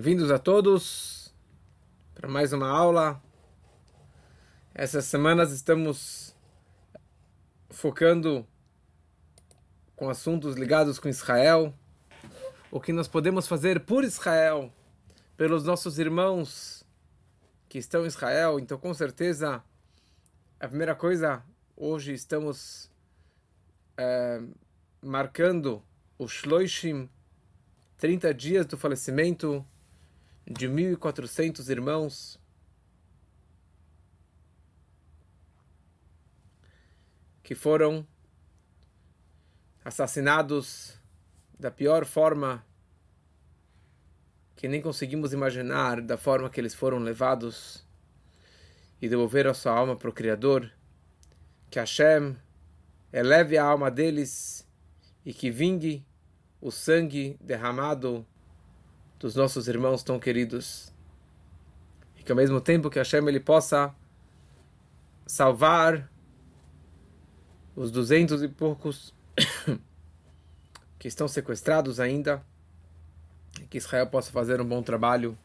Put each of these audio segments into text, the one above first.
Bem-vindos a todos para mais uma aula. Essas semanas estamos focando com assuntos ligados com Israel, o que nós podemos fazer por Israel, pelos nossos irmãos que estão em Israel. Então, com certeza, a primeira coisa, hoje estamos é, marcando o Shloishim, 30 dias do falecimento de 1.400 irmãos que foram assassinados da pior forma que nem conseguimos imaginar, da forma que eles foram levados e devolveram a sua alma para o Criador. Que Hashem eleve a alma deles e que vingue o sangue derramado dos nossos irmãos tão queridos. E que ao mesmo tempo que Hashem ele possa salvar os duzentos e poucos que estão sequestrados ainda, e que Israel possa fazer um bom trabalho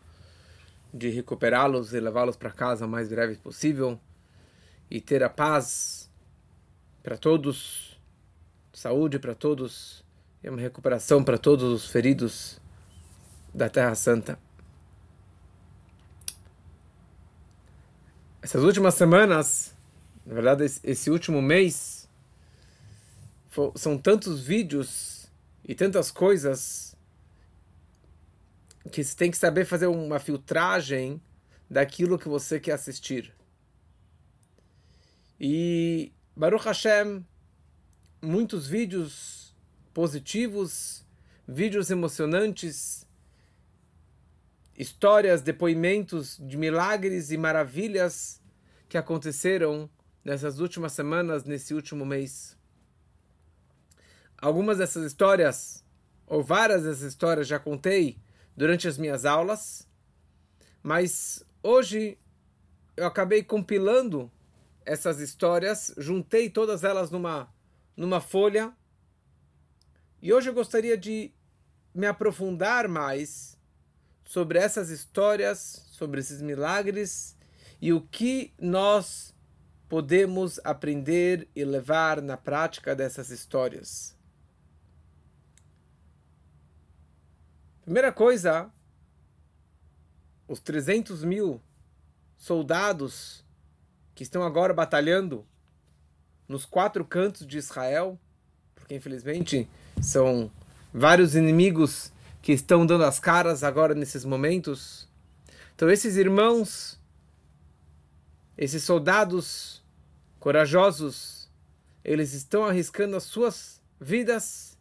de recuperá-los e levá-los para casa o mais breve possível e ter a paz para todos, saúde para todos e uma recuperação para todos os feridos da Terra Santa. Essas últimas semanas, na verdade, esse último mês, são tantos vídeos e tantas coisas que você tem que saber fazer uma filtragem daquilo que você quer assistir. E Baruch Hashem, muitos vídeos positivos, vídeos emocionantes, histórias, depoimentos de milagres e maravilhas que aconteceram nessas últimas semanas, nesse último mês. Algumas dessas histórias, ou várias dessas histórias, já contei durante as minhas aulas, mas hoje eu acabei compilando essas histórias, juntei todas elas numa, numa folha, e hoje eu gostaria de me aprofundar mais sobre essas histórias, sobre esses milagres e o que nós podemos aprender e levar na prática dessas histórias. Primeira coisa, os 300 mil soldados que estão agora batalhando nos quatro cantos de Israel, porque infelizmente são vários inimigos que estão dando as caras agora nesses momentos. Então, esses irmãos, esses soldados corajosos, eles estão arriscando as suas vidas,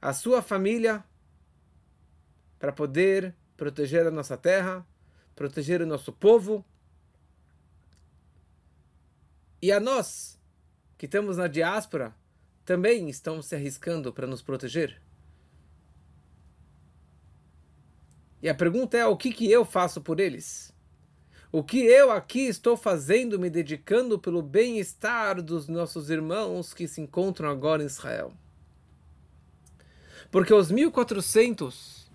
a sua família, para poder proteger a nossa terra, proteger o nosso povo. E a nós, que estamos na diáspora, também estão se arriscando para nos proteger. E a pergunta é: o que, que eu faço por eles? O que eu aqui estou fazendo, me dedicando pelo bem-estar dos nossos irmãos que se encontram agora em Israel? Porque os 1400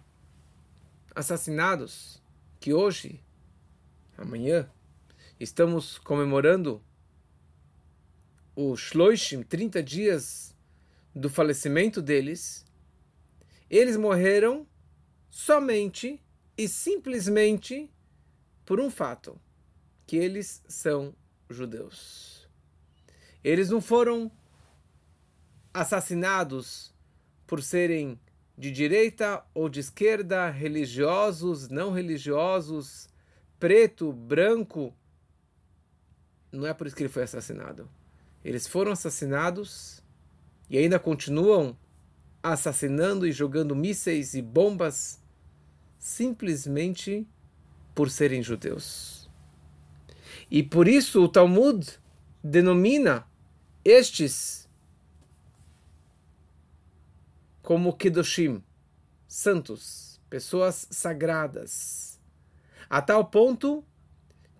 assassinados que hoje, amanhã, estamos comemorando o Shloishim, 30 dias do falecimento deles, eles morreram somente e simplesmente por um fato: que eles são judeus. Eles não foram assassinados por serem de direita ou de esquerda, religiosos, não religiosos, preto, branco. Não é por isso que ele foi assassinado. Eles foram assassinados e ainda continuam assassinando e jogando mísseis e bombas simplesmente por serem judeus. E por isso o Talmud denomina estes como Kedoshim, santos, pessoas sagradas. A tal ponto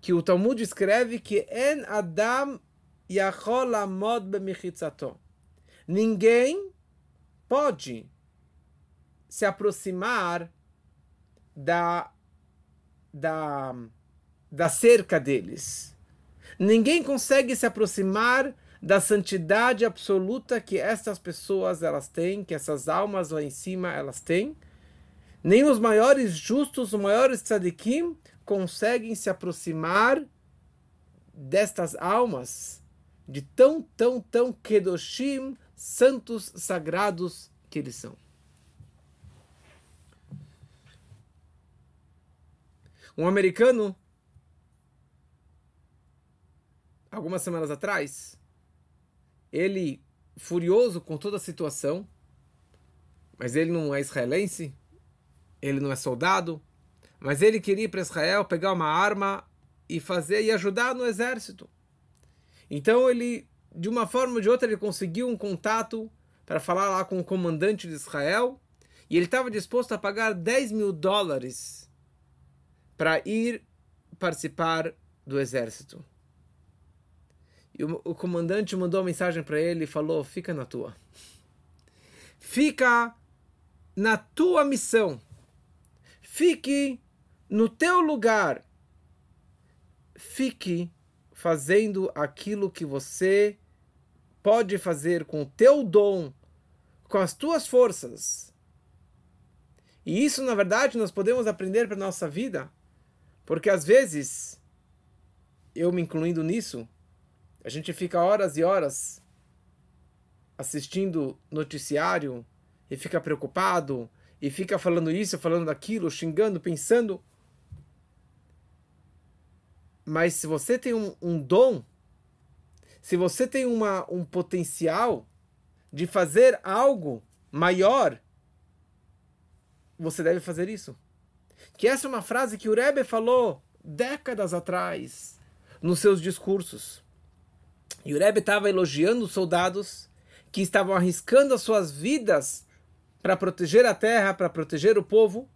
que o Talmud escreve que En Adam Yachol Amod. Ninguém pode se aproximar da, da, da cerca deles. Ninguém consegue se aproximar da santidade absoluta que essas pessoas elas têm, que essas almas lá em cima elas têm. Nem os maiores justos, os maiores tzadikim, conseguem se aproximar destas almas de tão, tão, tão kedoshim, santos, sagrados que eles são. Um americano, algumas semanas atrás, ele furioso com toda a situação, mas ele não é israelense, ele não é soldado, mas ele queria ir para Israel pegar uma arma e fazer e ajudar no exército. Então ele, de uma forma ou de outra, ele conseguiu um contato para falar lá com o comandante de Israel e ele estava disposto a pagar 10 mil dólares para ir participar do exército. E o, o comandante mandou uma mensagem para ele e falou: fica na tua. Fica na tua missão. Fique no teu lugar. Fique fazendo aquilo que você pode fazer com o teu dom, com as tuas forças. E isso, na verdade, nós podemos aprender para a nossa vida, porque às vezes, eu me incluindo nisso, a gente fica horas e horas assistindo noticiário e fica preocupado e fica falando isso, falando daquilo, xingando, pensando. Mas se você tem um, um dom, se você tem uma, um potencial de fazer algo maior, você deve fazer isso. Que essa é uma frase que o Rebbe falou décadas atrás nos seus discursos. E o Rebbe estava elogiando os soldados que estavam arriscando as suas vidas para proteger a terra, para proteger o povo.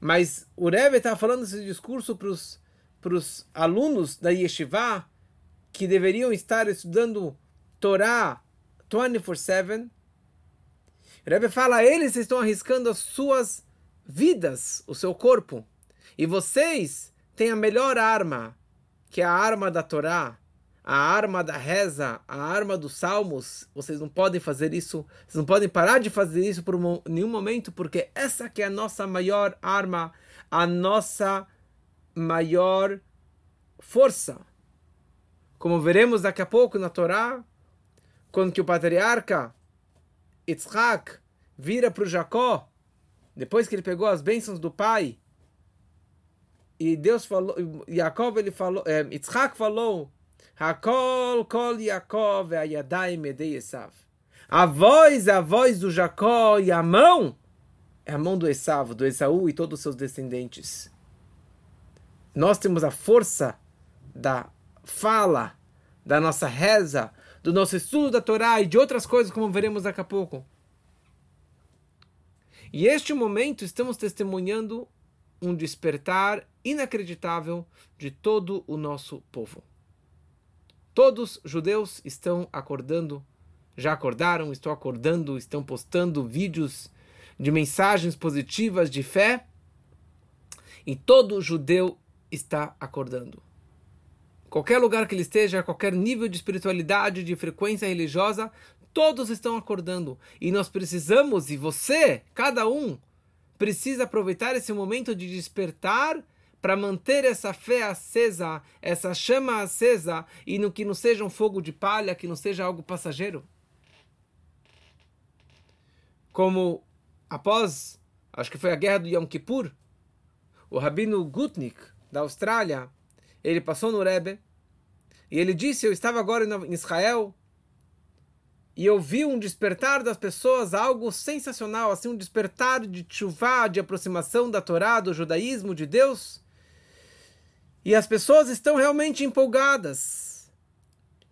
Mas o Rebbe estava falando esse discurso para os alunos da Yeshiva que deveriam estar estudando Torá 24-7. O Rebbe fala, eles estão arriscando as suas vidas, o seu corpo. E vocês têm a melhor arma, que é a arma da Torá, a arma da reza, a arma dos salmos, vocês não podem fazer isso, vocês não podem parar de fazer isso por nenhum momento, porque essa que é a nossa maior arma, a nossa maior força. Como veremos daqui a pouco na Torá, quando que o patriarca Yitzhak vira para o Jacó, depois que ele pegou as bênçãos do pai, e Deus falou, Jacob ele falou, é, Yitzhak falou Hakol kol Yaakov ayadai medei Esav. A voz, a voz do Jacó e a mão é a mão do Esav, do Esaú e todos os seus descendentes. Nós temos a força da fala, da nossa reza, do nosso estudo da Torá e de outras coisas, como veremos daqui a pouco. E este momento estamos testemunhando um despertar inacreditável de todo o nosso povo. Todos judeus estão acordando, já acordaram, estão acordando, estão postando vídeos de mensagens positivas de fé. E todo judeu está acordando. Qualquer lugar que ele esteja, qualquer nível de espiritualidade, de frequência religiosa, todos estão acordando. E nós precisamos, e você, cada um, precisa aproveitar esse momento de despertar para manter essa fé acesa, essa chama acesa, e no que não seja um fogo de palha, que não seja algo passageiro. Como após, acho que foi a guerra do Yom Kippur, o rabino Gutnik, da Austrália, ele passou no Rebbe, e ele disse, eu estava agora em Israel, e eu vi um despertar das pessoas, algo sensacional, assim, um despertar de chuva, de aproximação da Torá, do judaísmo, de Deus, e as pessoas estão realmente empolgadas.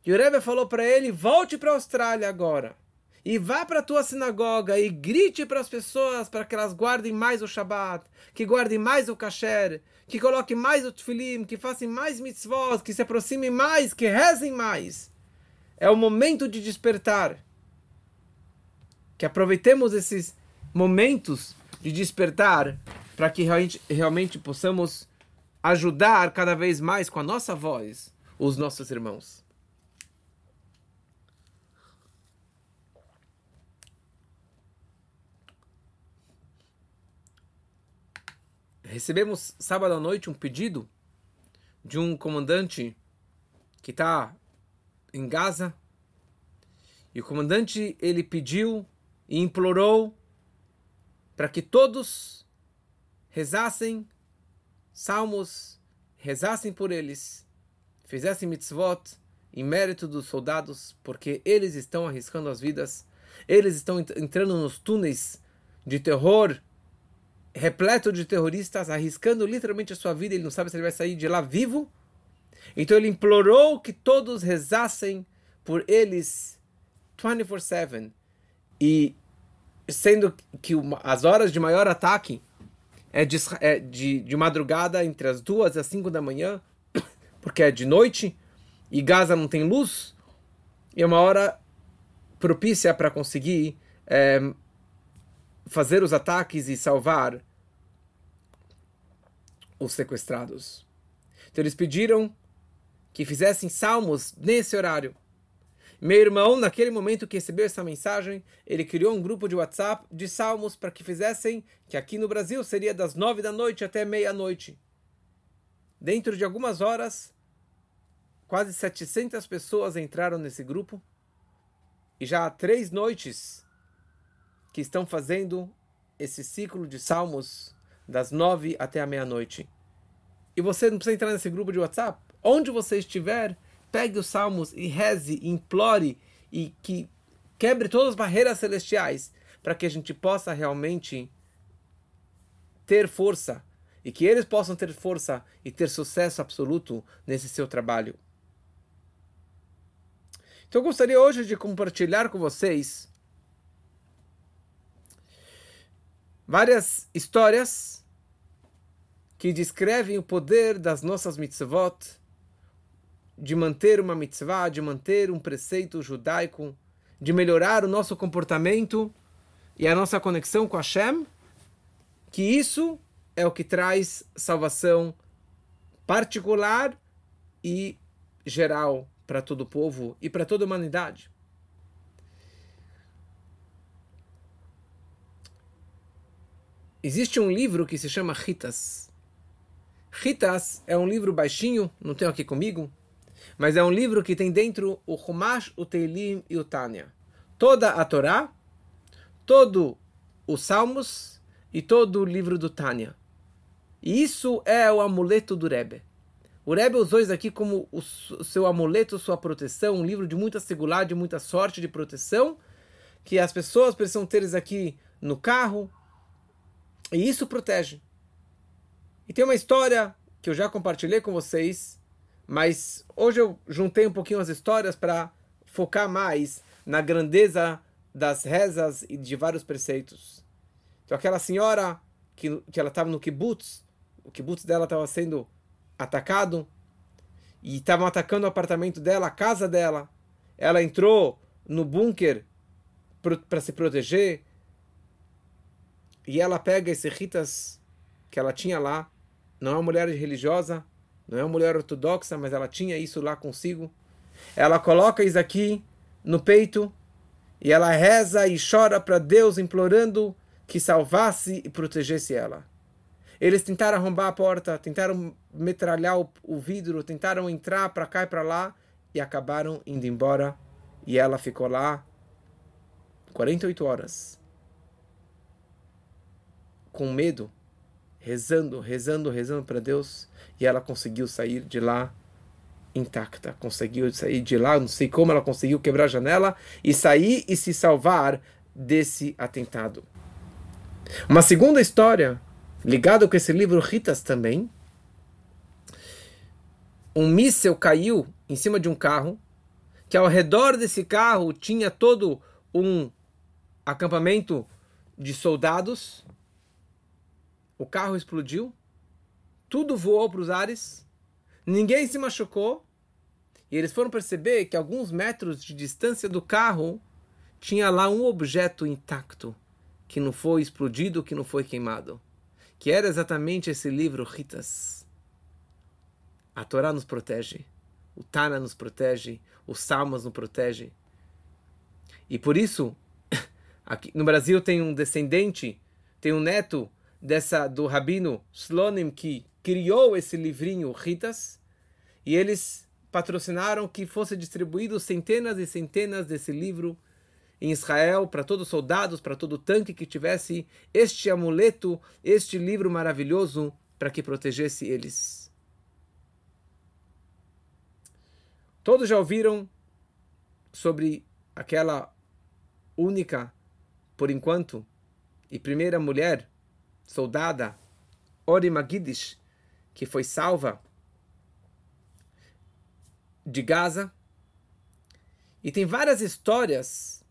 E o Rebbe falou para ele: volte para a Austrália agora. E vá para a tua sinagoga e grite para as pessoas para que elas guardem mais o Shabat, que guardem mais o Kasher, que coloquem mais o Tfilim, que façam mais mitzvot, que se aproximem mais, que rezem mais. É o momento de despertar. Que aproveitemos esses momentos de despertar para que realmente, realmente possamos ajudar cada vez mais com a nossa voz os nossos irmãos. Recebemos sábado à noite um pedido de um comandante que está em Gaza. E o comandante ele pediu e implorou para que todos rezassem salmos, rezassem por eles, fizessem mitzvot em mérito dos soldados, porque eles estão arriscando as vidas, eles estão entrando nos túneis de terror, repleto de terroristas, arriscando literalmente a sua vida, ele não sabe se ele vai sair de lá vivo. Então ele implorou que todos rezassem por eles 24/7 e sendo que as horas de maior ataque é de, é de, de madrugada entre as duas e as cinco da manhã, porque é de noite e Gaza não tem luz, e é uma hora propícia para conseguir é, fazer os ataques e salvar os sequestrados. Então eles pediram que fizessem salmos nesse horário. Meu irmão, naquele momento que recebeu essa mensagem, ele criou um grupo de WhatsApp de salmos para que fizessem, que aqui no Brasil seria das nove da noite até meia-noite. Dentro de algumas horas, quase 700 pessoas entraram nesse grupo e já há três noites que estão fazendo esse ciclo de salmos das nove até a meia-noite. E você não precisa entrar nesse grupo de WhatsApp. Onde você estiver, pegue os salmos e reze, implore e que quebre todas as barreiras celestiais para que a gente possa realmente ter força e que eles possam ter força e ter sucesso absoluto nesse seu trabalho. Então eu gostaria hoje de compartilhar com vocês várias histórias que descrevem o poder das nossas mitzvot de manter uma mitzvah, de manter um preceito judaico, de melhorar o nosso comportamento e a nossa conexão com Hashem, que isso é o que traz salvação particular e geral para todo o povo e para toda a humanidade. Existe um livro que se chama Ritas. Ritas é um livro baixinho, não tenho aqui comigo, mas é um livro que tem dentro o Humash, o Teilim e o Tânia. Toda a Torá, todo os Salmos e todo o livro do Tânia. E isso é o amuleto do Rebbe. O Rebbe usou isso aqui como o seu amuleto, sua proteção, um livro de muita segurança, de muita sorte, de proteção, que as pessoas precisam ter isso aqui no carro, e isso protege. E tem uma história que eu já compartilhei com vocês, mas hoje eu juntei um pouquinho as histórias para focar mais na grandeza das rezas e de vários preceitos. Então aquela senhora que, que ela estava no kibbutz, o kibbutz dela estava sendo atacado e estavam atacando o apartamento dela, a casa dela. Ela entrou no bunker para se proteger e ela pega esses ritas que ela tinha lá. Não é uma mulher religiosa, não é uma mulher ortodoxa, mas ela tinha isso lá consigo. Ela coloca isso aqui no peito e ela reza e chora para Deus, implorando que salvasse e protegesse ela. Eles tentaram arrombar a porta, tentaram metralhar o, o vidro, tentaram entrar para cá e para lá e acabaram indo embora. E ela ficou lá 48 horas com medo rezando, rezando, rezando para Deus, e ela conseguiu sair de lá intacta, conseguiu sair de lá, não sei como ela conseguiu quebrar a janela e sair e se salvar desse atentado. Uma segunda história, ligada com esse livro Ritas também, um míssel caiu em cima de um carro, que ao redor desse carro tinha todo um acampamento de soldados, o carro explodiu, tudo voou para os ares, ninguém se machucou, e eles foram perceber que alguns metros de distância do carro tinha lá um objeto intacto, que não foi explodido, que não foi queimado. Que era exatamente esse livro, Ritas. A Torá nos protege, o Tana nos protege, os Salmos nos protege. E por isso, aqui no Brasil tem um descendente, tem um neto dessa do rabino Slonim que criou esse livrinho Ritas, e eles patrocinaram que fosse distribuído centenas e centenas desse livro em Israel para todos os soldados, para todo tanque que tivesse este amuleto, este livro maravilhoso para que protegesse eles. Todos já ouviram sobre aquela única, por enquanto, e primeira mulher soldada, Ori Magidish, que foi salva de Gaza. E tem várias histórias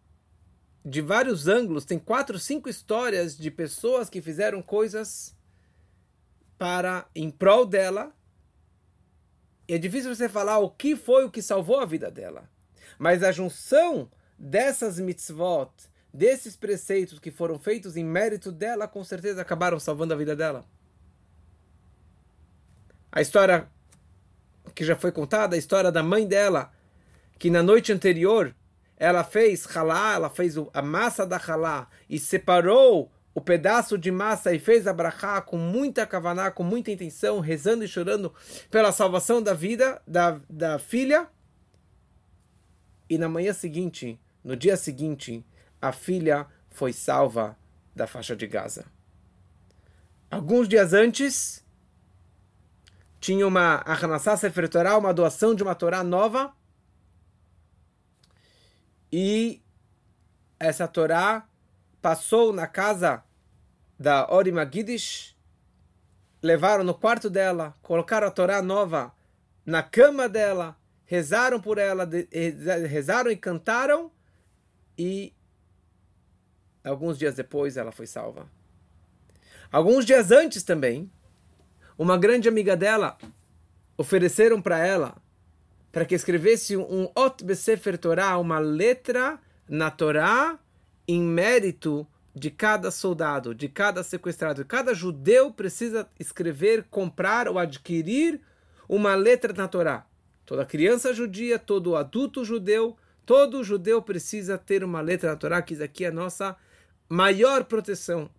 de vários ângulos, tem quatro, cinco histórias de pessoas que fizeram coisas para em prol dela. E é difícil você falar o que foi o que salvou a vida dela. Mas a junção dessas mitzvot, desses preceitos que foram feitos em mérito dela, com certeza acabaram salvando a vida dela. A história que já foi contada, a história da mãe dela, que na noite anterior ela fez halá, ela fez a massa da halá e separou o pedaço de massa e fez a brachá com muita kavaná, com muita intenção, rezando e chorando pela salvação da vida da, da filha. E na manhã seguinte, no dia seguinte, a filha foi salva da faixa de Gaza. Alguns dias antes, tinha uma Aranassá Sefer Torah, uma doação de uma Torá nova. E essa Torá passou na casa da Ori Magidish, levaram no quarto dela, colocaram a Torá nova na cama dela, rezaram por ela, rezaram e cantaram, e alguns dias depois ela foi salva. Alguns dias antes também, uma grande amiga dela ofereceram para ela para que escrevesse um Ot Besefer Torah, uma letra na Torá em mérito de cada soldado, de cada sequestrado. Cada judeu precisa escrever, comprar ou adquirir uma letra na Torá. Toda criança judia, todo adulto judeu, todo judeu precisa ter uma letra na Torá, que isso aqui é a nossa maior proteção.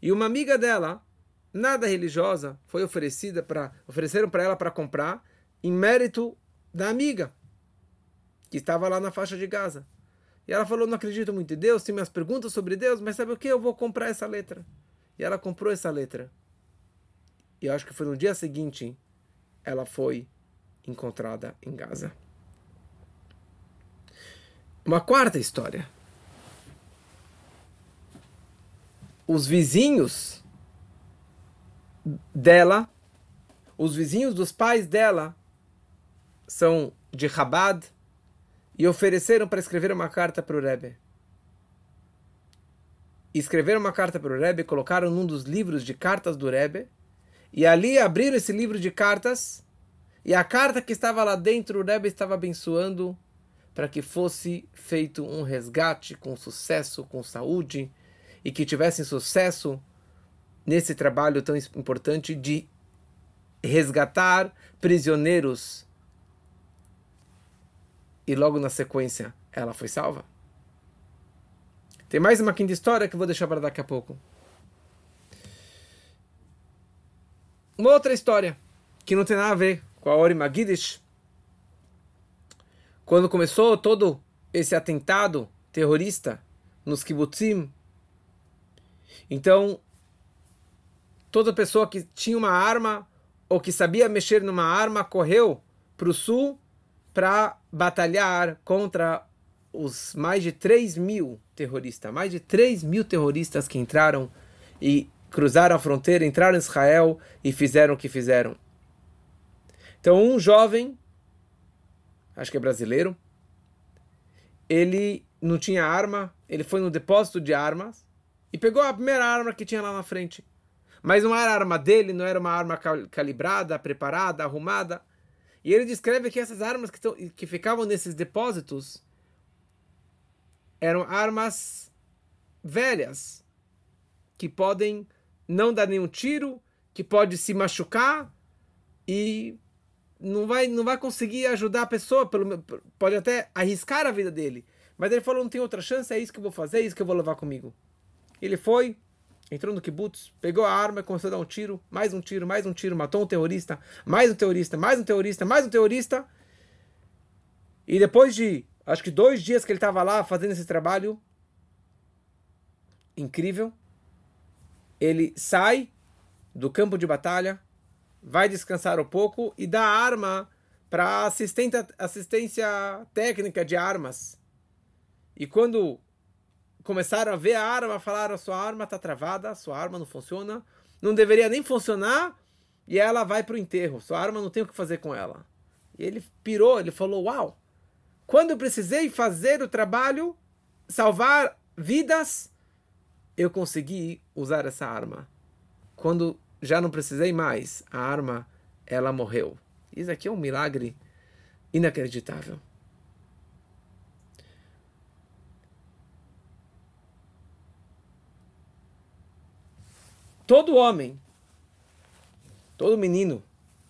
E uma amiga dela nada religiosa foi oferecida para ofereceram para ela para comprar em mérito da amiga que estava lá na faixa de Gaza. E ela falou: "Não acredito muito em Deus, tenho minhas perguntas sobre Deus, mas sabe o que? Eu vou comprar essa letra". E ela comprou essa letra. E eu acho que foi no dia seguinte ela foi encontrada em Gaza. Uma quarta história. Os vizinhos dela, os vizinhos dos pais dela são de Chabad e ofereceram para escrever uma carta para o Rebbe. Escreveram uma carta para o Rebbe, colocaram num dos livros de cartas do Rebbe e ali abriram esse livro de cartas e a carta que estava lá dentro o Rebbe estava abençoando para que fosse feito um resgate com sucesso, com saúde e que tivessem sucesso nesse trabalho tão importante de resgatar prisioneiros. E logo na sequência ela foi salva. Tem mais uma quinta história que eu vou deixar para daqui a pouco. Uma outra história que não tem nada a ver com a Ori Magidish. Quando começou todo esse atentado terrorista nos kibbutzim, então toda pessoa que tinha uma arma ou que sabia mexer numa arma correu para o sul para batalhar contra os mais de 3 mil terroristas. Mais de 3 mil terroristas que entraram e cruzaram a fronteira, entraram em Israel e fizeram o que fizeram. Então, um jovem, acho que é brasileiro, ele não tinha arma, ele foi no depósito de armas e pegou a primeira arma que tinha lá na frente. Mas não era arma dele, não era uma arma calibrada, preparada, arrumada. E ele descreve que essas armas que, que ficavam nesses depósitos eram armas velhas que podem não dar nenhum tiro, que pode se machucar e não vai, não vai conseguir ajudar a pessoa, pelo, pode até arriscar a vida dele. Mas ele falou, não tem outra chance, é isso que eu vou fazer, é isso que eu vou levar comigo. Ele foi, entrou no kibbutz, pegou a arma e começou a dar um tiro, mais um tiro, mais um tiro, matou um terrorista, mais um terrorista, mais um terrorista, mais um terrorista. E depois de, acho que dois dias que ele estava lá fazendo esse trabalho incrível, ele sai do campo de batalha, vai descansar um pouco e dá a arma para assistência técnica de armas. E quando começaram a ver a arma, falaram: sua arma está travada, sua arma não funciona, não deveria nem funcionar, e ela vai para o enterro. Sua arma não tem o que fazer com ela. E ele pirou, ele falou: Uau! Quando eu precisei fazer o trabalho, salvar vidas, eu consegui usar essa arma. Quando já não precisei mais, a arma, ela morreu. Isso aqui é um milagre inacreditável. Todo homem, todo menino,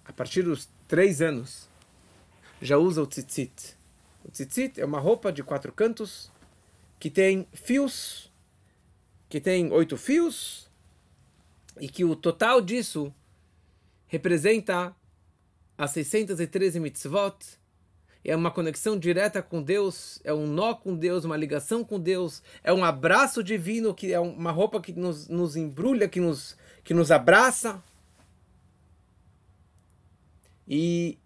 a partir dos três anos, já usa o tzitzit. O tzitzit é uma roupa de quatro cantos que tem fios, que tem oito fios, e que o total disso representa as 613 mitzvot, é uma conexão direta com Deus, é um nó com Deus, uma ligação com Deus, é um abraço divino, que é uma roupa que nos, nos embrulha, que nos, que nos abraça. E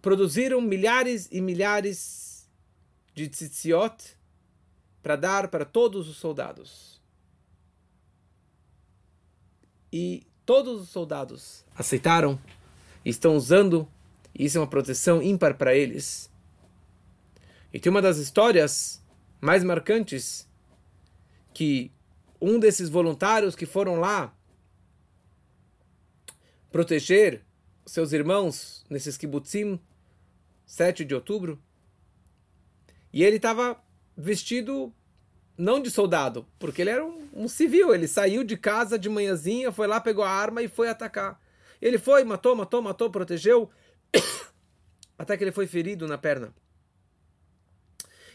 produziram milhares e milhares de tzitziot para dar para todos os soldados. E todos os soldados aceitaram estão usando isso é uma proteção ímpar para eles. E tem uma das histórias mais marcantes que um desses voluntários que foram lá proteger seus irmãos nesses kibbutzim, 7 de outubro, e ele estava vestido não de soldado, porque ele era um, um, civil, ele saiu de casa de manhãzinha, foi lá, pegou a arma e foi atacar. Ele foi, matou, matou, matou, protegeu, até que ele foi ferido na perna.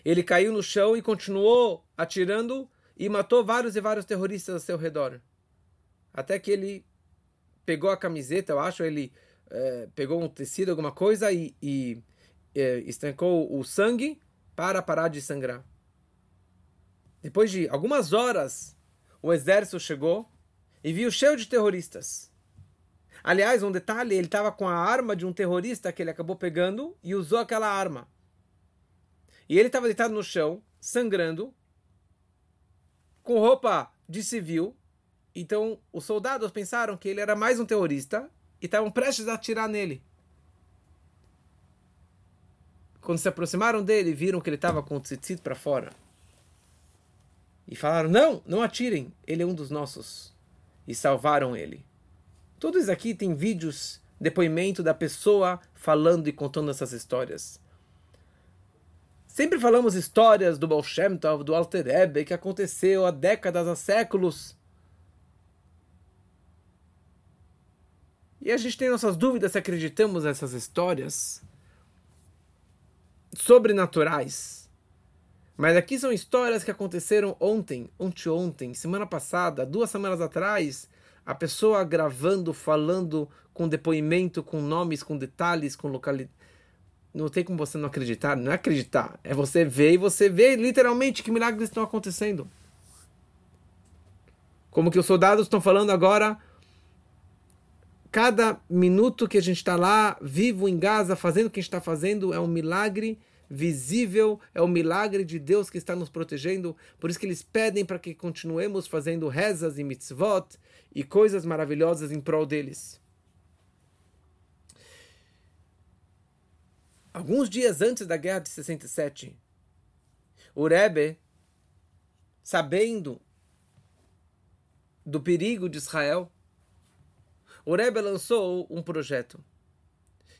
Ele caiu no chão e continuou atirando e matou vários e vários terroristas ao seu redor. Até que ele pegou a camiseta, eu acho, ele é, pegou um tecido, alguma coisa e, e é, estancou o sangue para parar de sangrar. Depois de algumas horas, o exército chegou e viu cheio de terroristas. Aliás, um detalhe, ele estava com a arma de um terrorista que ele acabou pegando e usou aquela arma. E ele estava deitado no chão, sangrando, com roupa de civil. Então, os soldados pensaram que ele era mais um terrorista e estavam prestes a atirar nele. Quando se aproximaram dele, viram que ele estava com o tzitzit para fora. E falaram: Não, não atirem, ele é um dos nossos. E salvaram ele. Tudo isso aqui tem vídeos, depoimento da pessoa falando e contando essas histórias. Sempre falamos histórias do Baal Shem Tov, do Alter Ebe, que aconteceu há décadas, há séculos. E a gente tem nossas dúvidas se acreditamos nessas histórias sobrenaturais. Mas aqui são histórias que aconteceram ontem, ontem, semana passada, duas semanas atrás, a pessoa gravando, falando com depoimento, com nomes, com detalhes, com localidade. Não tem como você não acreditar. Não é acreditar. É você ver e você vê literalmente que milagres estão acontecendo. Como que os soldados estão falando agora. Cada minuto que a gente está lá, vivo em Gaza, fazendo o que a gente está fazendo, é um milagre visível, é o milagre de Deus que está nos protegendo. Por isso que eles pedem para que continuemos fazendo rezas e mitzvot e coisas maravilhosas em prol deles. Alguns dias antes da guerra de 67, o Rebbe, sabendo do perigo de Israel, o Rebbe lançou um projeto,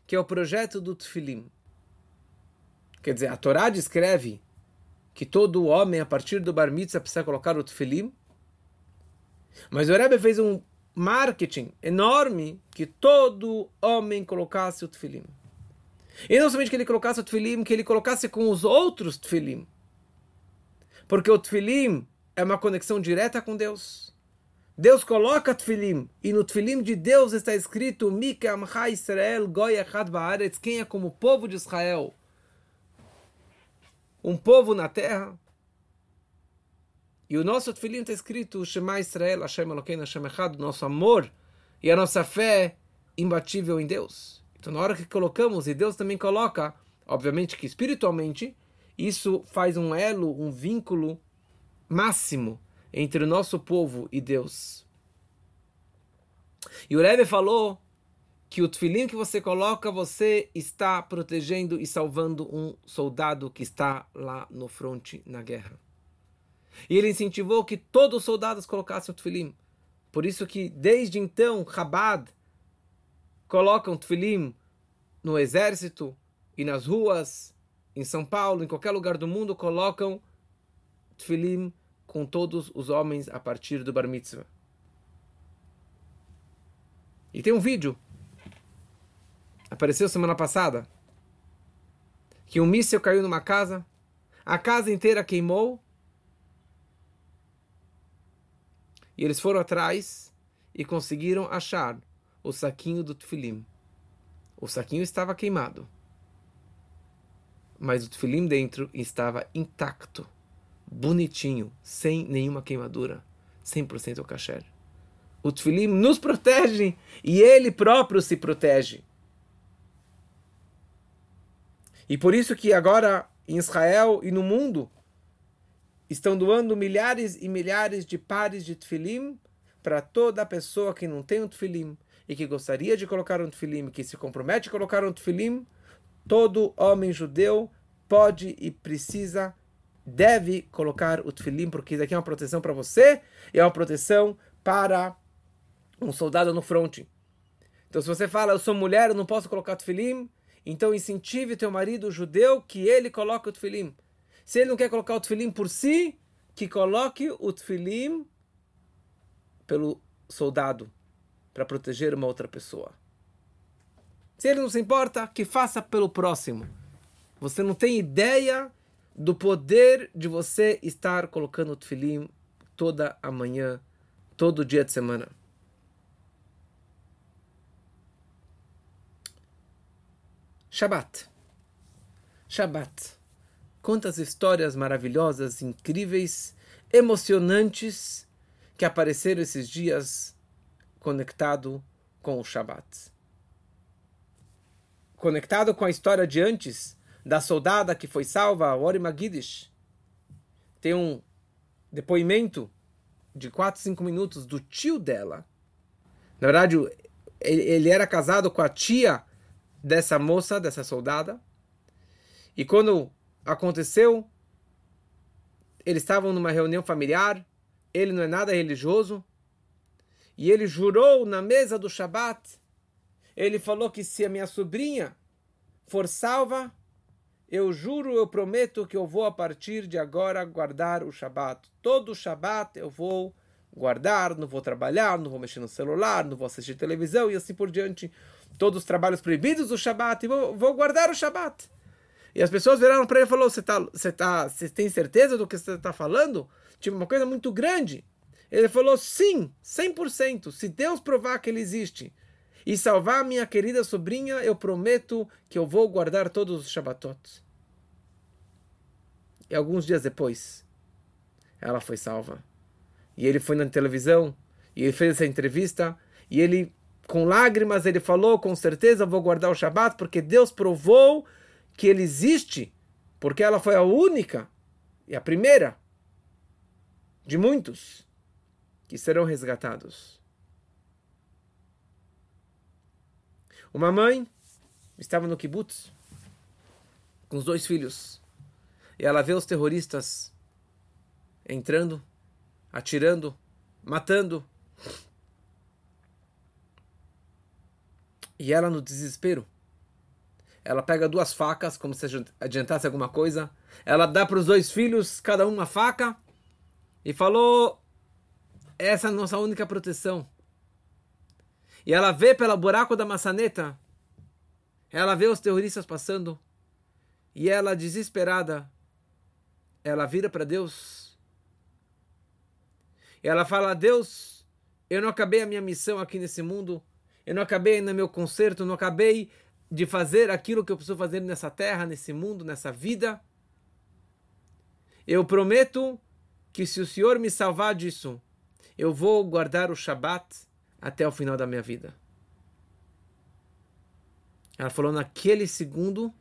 que é o projeto do Tfilim. Quer dizer, a Torá descreve que todo homem, a partir do bar mitzvah, precisa colocar o tefilim. Mas o Rebbe fez um marketing enorme que todo homem colocasse o tefilim. E não somente que ele colocasse o tefilim, que ele colocasse com os outros tefilim. Porque o tefilim é uma conexão direta com Deus. Deus coloca tefilim, e no tefilim de Deus está escrito Mika Amcha Israel Goy Echad Baaretz, quem é como povo de Israel, um povo na terra. E o nosso tefilim está escrito Shema Israel, Hashem Elokeinu, Hashem Echad, nosso amor e a nossa fé imbatível em Deus. Então na hora que colocamos, e Deus também coloca, obviamente que espiritualmente, isso faz um elo, um vínculo máximo entre o nosso povo e Deus. E o Rebbe falou que o tefilim que você coloca, você está protegendo e salvando um soldado que está lá no fronte na guerra. E ele incentivou que todos os soldados colocassem o tefilim. Por isso que desde então Chabad colocam tefilim no exército e nas ruas, em São Paulo, em qualquer lugar do mundo, colocam tefilim com todos os homens a partir do Bar Mitzvah. E tem um vídeo, apareceu semana passada, que um míssil caiu numa casa, a casa inteira queimou, e eles foram atrás e conseguiram achar o saquinho do tefilim. O saquinho estava queimado, mas o tefilim dentro estava intacto bonitinho, sem nenhuma queimadura, 100% kasher. O tefilim nos protege e ele próprio se protege. E por isso que agora em Israel e no mundo estão doando milhares e milhares de pares de tefilim para toda pessoa que não tem um tefilim e que gostaria de colocar um tefilim, que se compromete a colocar um tefilim, todo homem judeu pode e precisa deve colocar o tefilim, porque isso aqui é uma proteção para você e é uma proteção para um soldado no fronte. Então, se você fala, eu sou mulher, eu não posso colocar tefilim, então incentive teu marido judeu que ele coloque o tefilim. Se ele não quer colocar o tefilim por si, que coloque o tefilim pelo soldado, para proteger uma outra pessoa. Se ele não se importa, que faça pelo próximo. Você não tem ideia do poder de você estar colocando o tefilim toda a manhã, todo dia de semana. Shabbat. Shabbat. Quantas histórias maravilhosas, incríveis, emocionantes que apareceram esses dias conectado com o Shabbat. Conectado com a história de antes, da soldada que foi salva, Ori Magidish, tem um depoimento de 4, 5 minutos do tio dela. Na verdade, ele era casado com a tia dessa moça, dessa soldada. E quando aconteceu, eles estavam numa reunião familiar, ele não é nada religioso, e ele jurou na mesa do Shabat, ele falou que se a minha sobrinha for salva, eu juro, eu prometo que eu vou a partir de agora guardar o Shabat. Todo Shabat eu vou guardar, não vou trabalhar, não vou mexer no celular, não vou assistir televisão e assim por diante. Todos os trabalhos proibidos do Shabat, e vou, vou guardar o Shabat. E as pessoas viraram para ele e falaram: Você tá, você tá, você tem certeza do que você está falando? Tipo, uma coisa muito grande. Ele falou: Sim, 100%. Se Deus provar que ele existe e salvar minha querida sobrinha, eu prometo que eu vou guardar todos os Shabbatot. E alguns dias depois, ela foi salva. E ele foi na televisão, e ele fez essa entrevista, e ele, com lágrimas, ele falou, com certeza vou guardar o Shabat, porque Deus provou que ele existe, porque ela foi a única e a primeira de muitos que serão resgatados. Uma mãe estava no kibbutz com os dois filhos. E ela vê os terroristas entrando, atirando, matando. E ela, no desespero, ela pega duas facas, como se adiantasse alguma coisa. Ela dá para os dois filhos, cada um uma faca, e falou: essa é a nossa única proteção. E ela vê pelo buraco da maçaneta, ela vê os terroristas passando, e ela, desesperada, ela vira para Deus. E ela fala: Deus, eu não acabei a minha missão aqui nesse mundo, eu não acabei ainda meu concerto, não acabei de fazer aquilo que eu preciso fazer nessa terra, nesse mundo, nessa vida. Eu prometo que se o Senhor me salvar disso, eu vou guardar o Shabat até o final da minha vida. Ela falou: naquele segundo,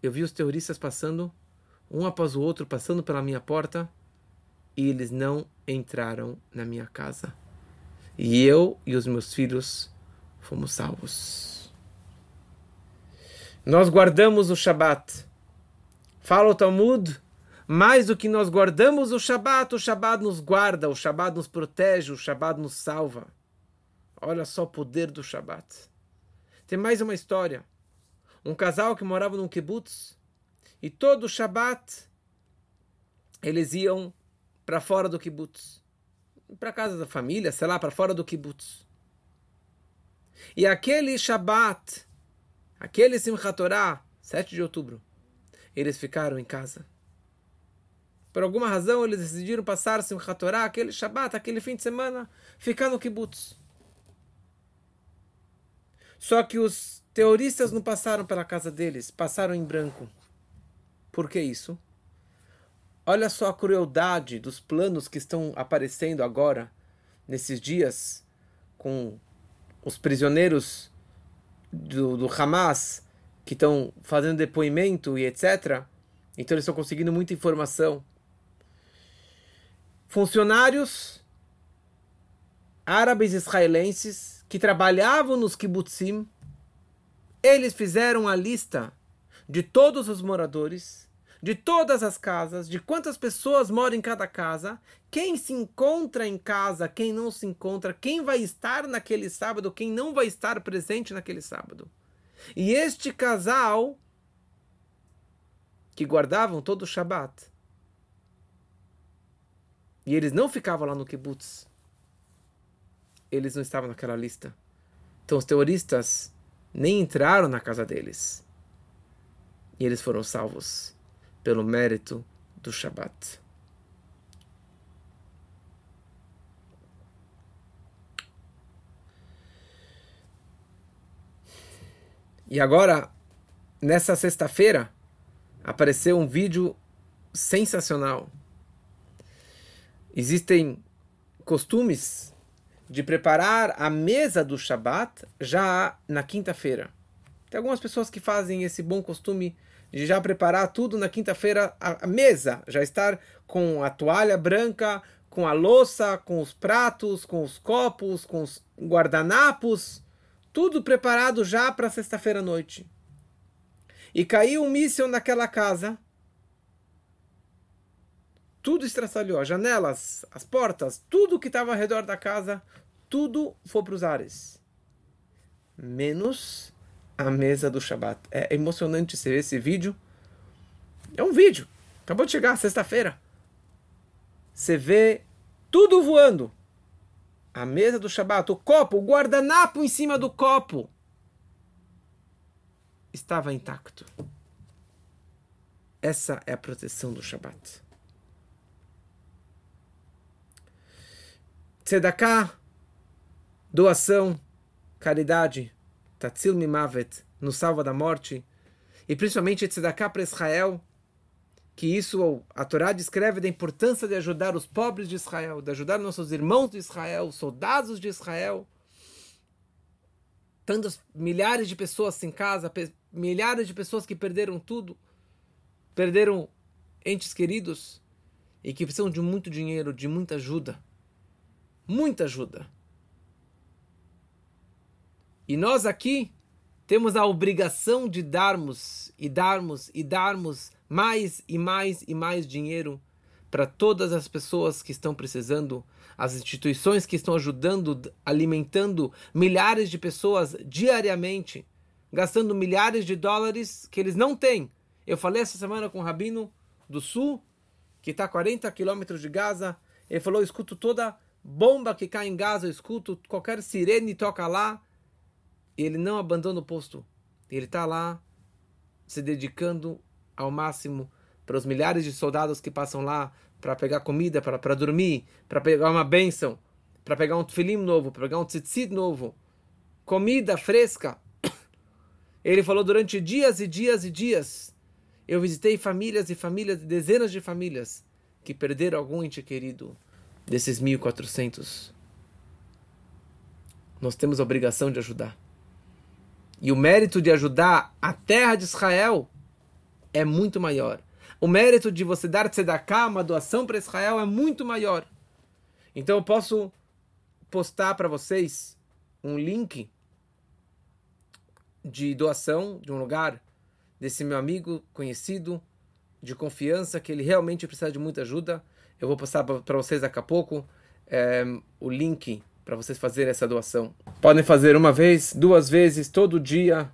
eu vi os terroristas passando, um após o outro, passando pela minha porta, e eles não entraram na minha casa. E eu e os meus filhos fomos salvos. Nós guardamos o Shabat. Fala o Talmud mais do que nós guardamos o Shabat, o Shabat nos guarda, o Shabat nos protege, o Shabat nos salva. Olha só o poder do Shabat. Tem mais uma história. Um casal que morava num kibbutz e todo Shabat eles iam para fora do kibbutz, para casa da família, sei lá, para fora do kibbutz. E aquele Shabat, aquele Simchat Torah, 7 de outubro, eles ficaram em casa. Por alguma razão, eles decidiram passar Simchat Torah, aquele Shabbat, aquele fim de semana, ficar no kibbutz. Só que os terroristas não passaram pela casa deles, passaram em branco. Por que isso? Olha só a crueldade dos planos que estão aparecendo agora, nesses dias, com os prisioneiros do, do Hamas que estão fazendo depoimento e etc. Então eles estão conseguindo muita informação funcionários árabes israelenses que trabalhavam nos kibbutzim, eles fizeram a lista de todos os moradores, de todas as casas, de quantas pessoas moram em cada casa, quem se encontra em casa, quem não se encontra, quem vai estar naquele sábado, quem não vai estar presente naquele sábado. E este casal que guardavam todo o Shabat, e eles não ficavam lá no kibbutz. Eles não estavam naquela lista. Então os terroristas nem entraram na casa deles. E eles foram salvos pelo mérito do Shabat. E agora, nessa sexta-feira, apareceu um vídeo sensacional existem costumes de preparar a mesa do Shabat já na quinta-feira. Tem algumas pessoas que fazem esse bom costume de já preparar tudo na quinta-feira, a, mesa, já estar com a toalha branca, com a louça, com os pratos, com os copos, com os guardanapos, tudo preparado já para sexta-feira à noite. E caiu um míssil naquela casa tudo estraçalhou, as janelas, as portas, tudo que estava ao redor da casa, tudo foi para os ares. Menos a mesa do Shabat. É emocionante você ver esse vídeo. É um vídeo. Acabou de chegar, sexta-feira. Você vê tudo voando. A mesa do Shabat, o copo, o guardanapo em cima do copo estava intacto. Essa é a proteção do Shabat. Tzedakah, doação, caridade, Tatzil Mimavet, nos salva da morte, e principalmente Tzedakah para Israel, que isso a Torá descreve da importância de ajudar os pobres de Israel, de ajudar nossos irmãos de Israel, soldados de Israel. Tantas milhares de pessoas sem casa, milhares de pessoas que perderam tudo, perderam entes queridos e que precisam de muito dinheiro, de muita ajuda muita ajuda. E nós aqui temos a obrigação de darmos e darmos e darmos mais e mais e mais dinheiro para todas as pessoas que estão precisando, as instituições que estão ajudando, alimentando milhares de pessoas diariamente gastando milhares de dólares que eles não têm. Eu falei essa semana com um rabino do sul, que está a 40 quilômetros de Gaza. Ele falou: escuto toda bomba que cai em Gaza, eu escuto qualquer sirene toca lá. E ele não abandona o posto. Ele está lá se dedicando ao máximo para os milhares de soldados que passam lá para pegar comida, para dormir, para pegar uma bênção, para pegar um tefilim novo, para pegar um tzitzit novo, comida fresca. Ele falou durante dias e dias e dias. Eu visitei famílias e famílias, dezenas de famílias que perderam algum ente querido desses 1400. Nós temos a obrigação de ajudar. E o mérito de ajudar a terra de Israel é muito maior. O mérito de você dar tzedakah, uma doação para Israel, é muito maior. Então eu posso postar para vocês um link de doação de um lugar desse meu amigo conhecido, de confiança, que ele realmente precisa de muita ajuda. Eu vou postar para vocês daqui a pouco é, o link para vocês fazerem essa doação. Podem fazer uma vez, duas vezes, todo dia.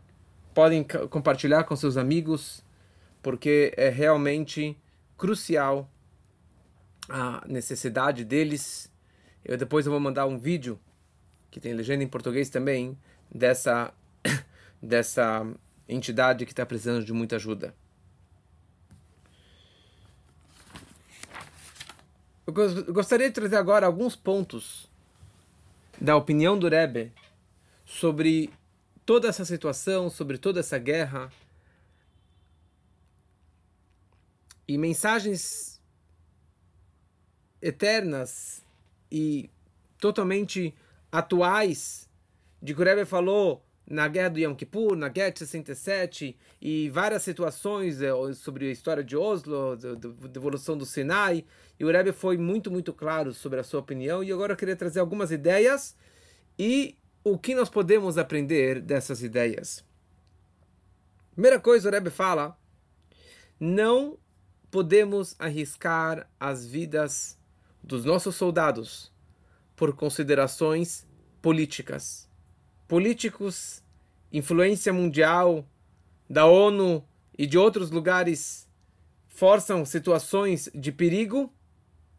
Podem compartilhar com seus amigos, porque é realmente crucial a necessidade deles. Eu depois eu vou mandar um vídeo que tem legenda em português também dessa dessa entidade que está precisando de muita ajuda. Eu gostaria de trazer agora alguns pontos da opinião do Rebbe sobre toda essa situação, sobre toda essa guerra e mensagens eternas e totalmente atuais de que o Rebbe falou na guerra do Yom Kippur, na guerra de 67 e várias situações eh, sobre a história de Oslo, da devolução do Sinai. E o Rebbe foi muito, muito claro sobre a sua opinião. E agora eu queria trazer algumas ideias e o que nós podemos aprender dessas ideias. Primeira coisa, o Rebbe fala: não podemos arriscar as vidas dos nossos soldados por considerações políticas políticos, influência mundial da ONU e de outros lugares forçam situações de perigo.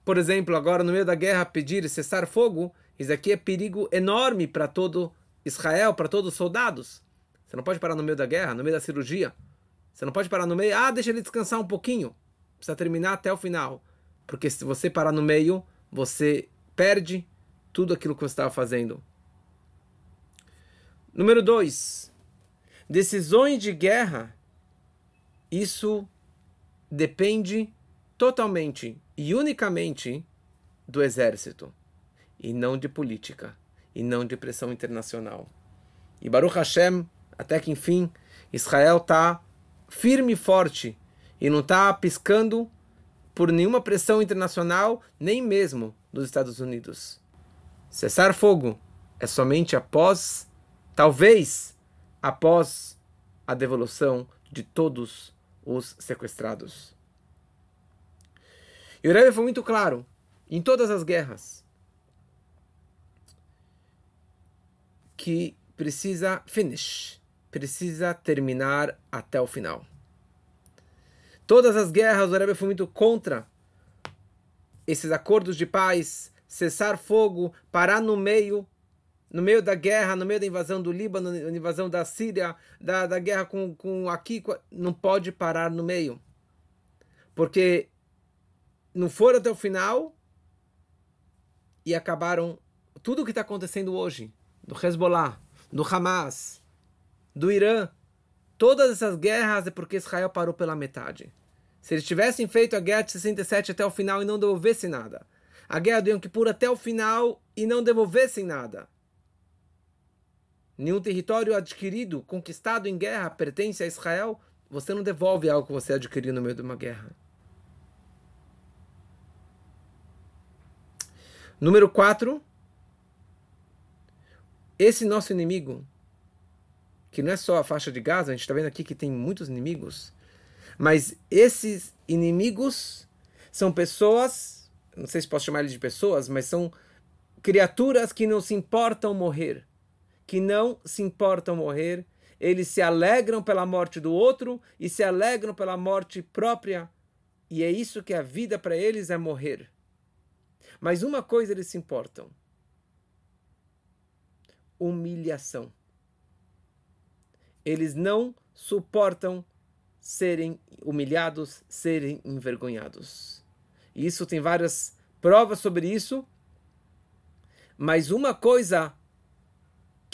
Por exemplo, agora no meio da guerra pedir cessar fogo, isso aqui é perigo enorme para todo Israel, para todos os soldados. Você não pode parar no meio da guerra, no meio da cirurgia. Você não pode parar no meio, ah, deixa ele descansar um pouquinho. Precisa terminar até o final. Porque se você parar no meio, você perde tudo aquilo que você estava fazendo. Número 2. Decisões de guerra. Isso depende totalmente e unicamente do exército e não de política e não de pressão internacional. E Baruch Hashem, até que enfim, Israel está firme e forte e não está piscando por nenhuma pressão internacional, nem mesmo dos Estados Unidos. Cessar fogo é somente após talvez após a devolução de todos os sequestrados. E o Rebbe foi muito claro em todas as guerras que precisa finish, precisa terminar até o final. Todas as guerras, o Rebbe foi muito contra esses acordos de paz, cessar fogo, parar no meio no meio da guerra, no meio da invasão do Líbano, na invasão da Síria, da, da guerra com, com aqui, não pode parar no meio. Porque não foram até o final e acabaram tudo o que está acontecendo hoje, do Hezbollah, do Hamas, do Irã, todas essas guerras é porque Israel parou pela metade. Se eles tivessem feito a guerra de 67 até o final e não devolvessem nada, a guerra do Yom Kippur até o final e não devolvessem nada, nenhum território adquirido, conquistado em guerra, pertence a Israel, você não devolve algo que você adquiriu no meio de uma guerra. Número 4. Esse nosso inimigo, que não é só a faixa de Gaza, a gente está vendo aqui que tem muitos inimigos, mas esses inimigos são pessoas, não sei se posso chamar eles de pessoas, mas são criaturas que não se importam morrer que não se importam morrer eles se alegram pela morte do outro e se alegram pela morte própria. E é isso que a vida para eles é morrer. Mas uma coisa eles se importam: humilhação. Eles não suportam serem humilhados, serem envergonhados. E isso tem várias provas sobre isso. Mas uma coisa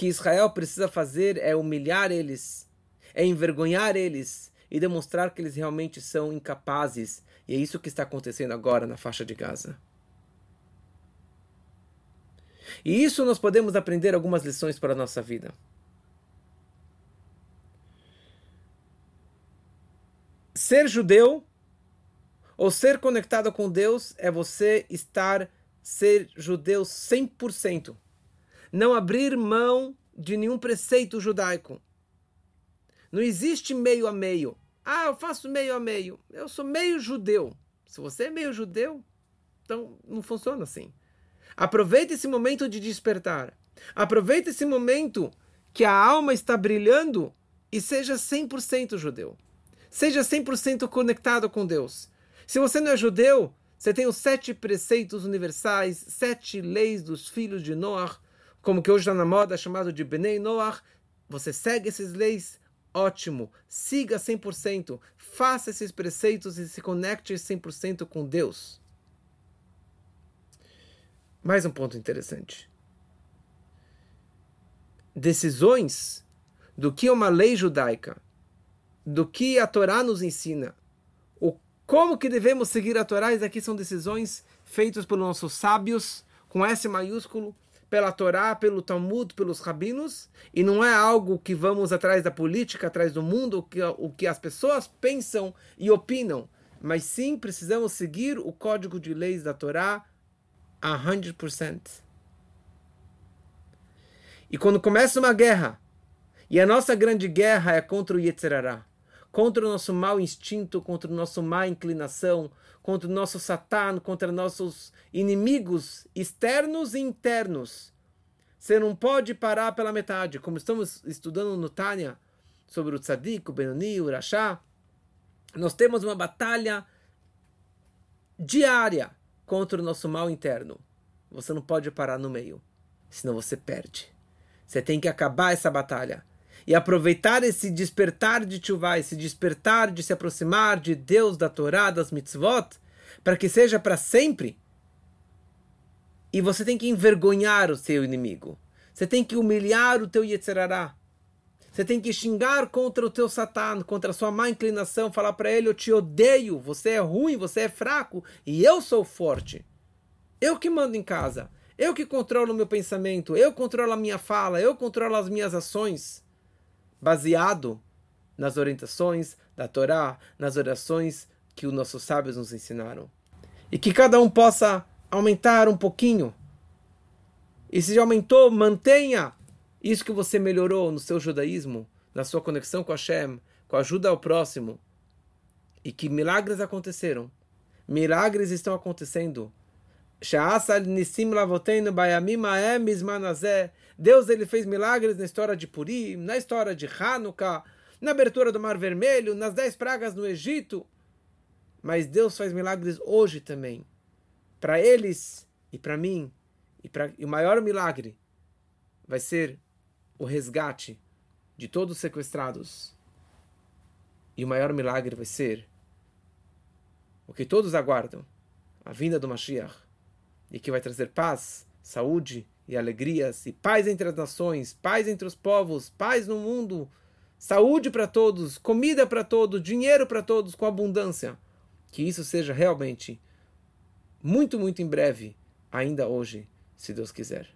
que Israel precisa fazer é humilhar eles, é envergonhar eles e demonstrar que eles realmente são incapazes. E é isso que está acontecendo agora na faixa de Gaza. E isso nós podemos aprender algumas lições para a nossa vida. Ser judeu ou ser conectado com Deus é você estar, ser judeu 100%. Não abrir mão de nenhum preceito judaico. Não existe meio a meio. Ah, eu faço meio a meio. Eu sou meio judeu. Se você é meio judeu, então não funciona assim. Aproveite esse momento de despertar. Aproveite esse momento que a alma está brilhando e seja 100% judeu. Seja 100% conectado com Deus. Se você não é judeu, você tem os sete preceitos universais, sete leis dos filhos de Noah, como que hoje está na moda, chamado de Benei Noah. Você segue essas leis, ótimo. Siga 100%. Faça esses preceitos e se conecte 100% com Deus. Mais um ponto interessante. Decisões do que uma lei judaica, do que a Torá nos ensina, o como que devemos seguir a Torá, isso aqui são decisões feitas pelos nossos sábios, com S maiúsculo, pela Torá, pelo Talmud, pelos rabinos, e não é algo que vamos atrás da política, atrás do mundo, o que, o que as pessoas pensam e opinam, mas sim precisamos seguir o código de leis da Torá 100%. E quando começa uma guerra, e a nossa grande guerra é contra o Yetzirará, contra o nosso mau instinto, contra o nosso má inclinação, contra o nosso Satã, contra nossos inimigos externos e internos. Você não pode parar pela metade, como estamos estudando no Tânia sobre o Tzadik, o Benoni, o Rashá. Nós temos uma batalha diária contra o nosso mal interno. Você não pode parar no meio, senão você perde. Você tem que acabar essa batalha e aproveitar esse despertar de Tchuvá, esse despertar de se aproximar de Deus, da Torá, das mitzvot, para que seja para sempre. E você tem que envergonhar o seu inimigo. Você tem que humilhar o teu Yetzerará. Você tem que xingar contra o teu Satã, contra a sua má inclinação, falar para ele: Eu te odeio, você é ruim, você é fraco e eu sou forte. Eu que mando em casa, eu que controlo o meu pensamento, eu controlo a minha fala, eu controlo as minhas ações, baseado nas orientações da Torá, nas orações que os nossos sábios nos ensinaram. E que cada um possa aumentar um pouquinho. E se já aumentou, mantenha isso que você melhorou no seu judaísmo, na sua conexão com Hashem, com a ajuda ao próximo, e que milagres aconteceram. Milagres estão acontecendo. Deus ele fez milagres na história de Purim, na história de Hanukkah, na abertura do Mar Vermelho, nas dez pragas no Egito. Mas Deus faz milagres hoje também. Para eles e para mim. E, pra, e o maior milagre vai ser o resgate de todos os sequestrados. E o maior milagre vai ser o que todos aguardam, a vinda do Mashiach, e que vai trazer paz, saúde e alegrias, e paz entre as nações, paz entre os povos, paz no mundo, saúde para todos, comida para todos, dinheiro para todos, com abundância. Que isso seja realmente muito, muito em breve, ainda hoje, se Deus quiser.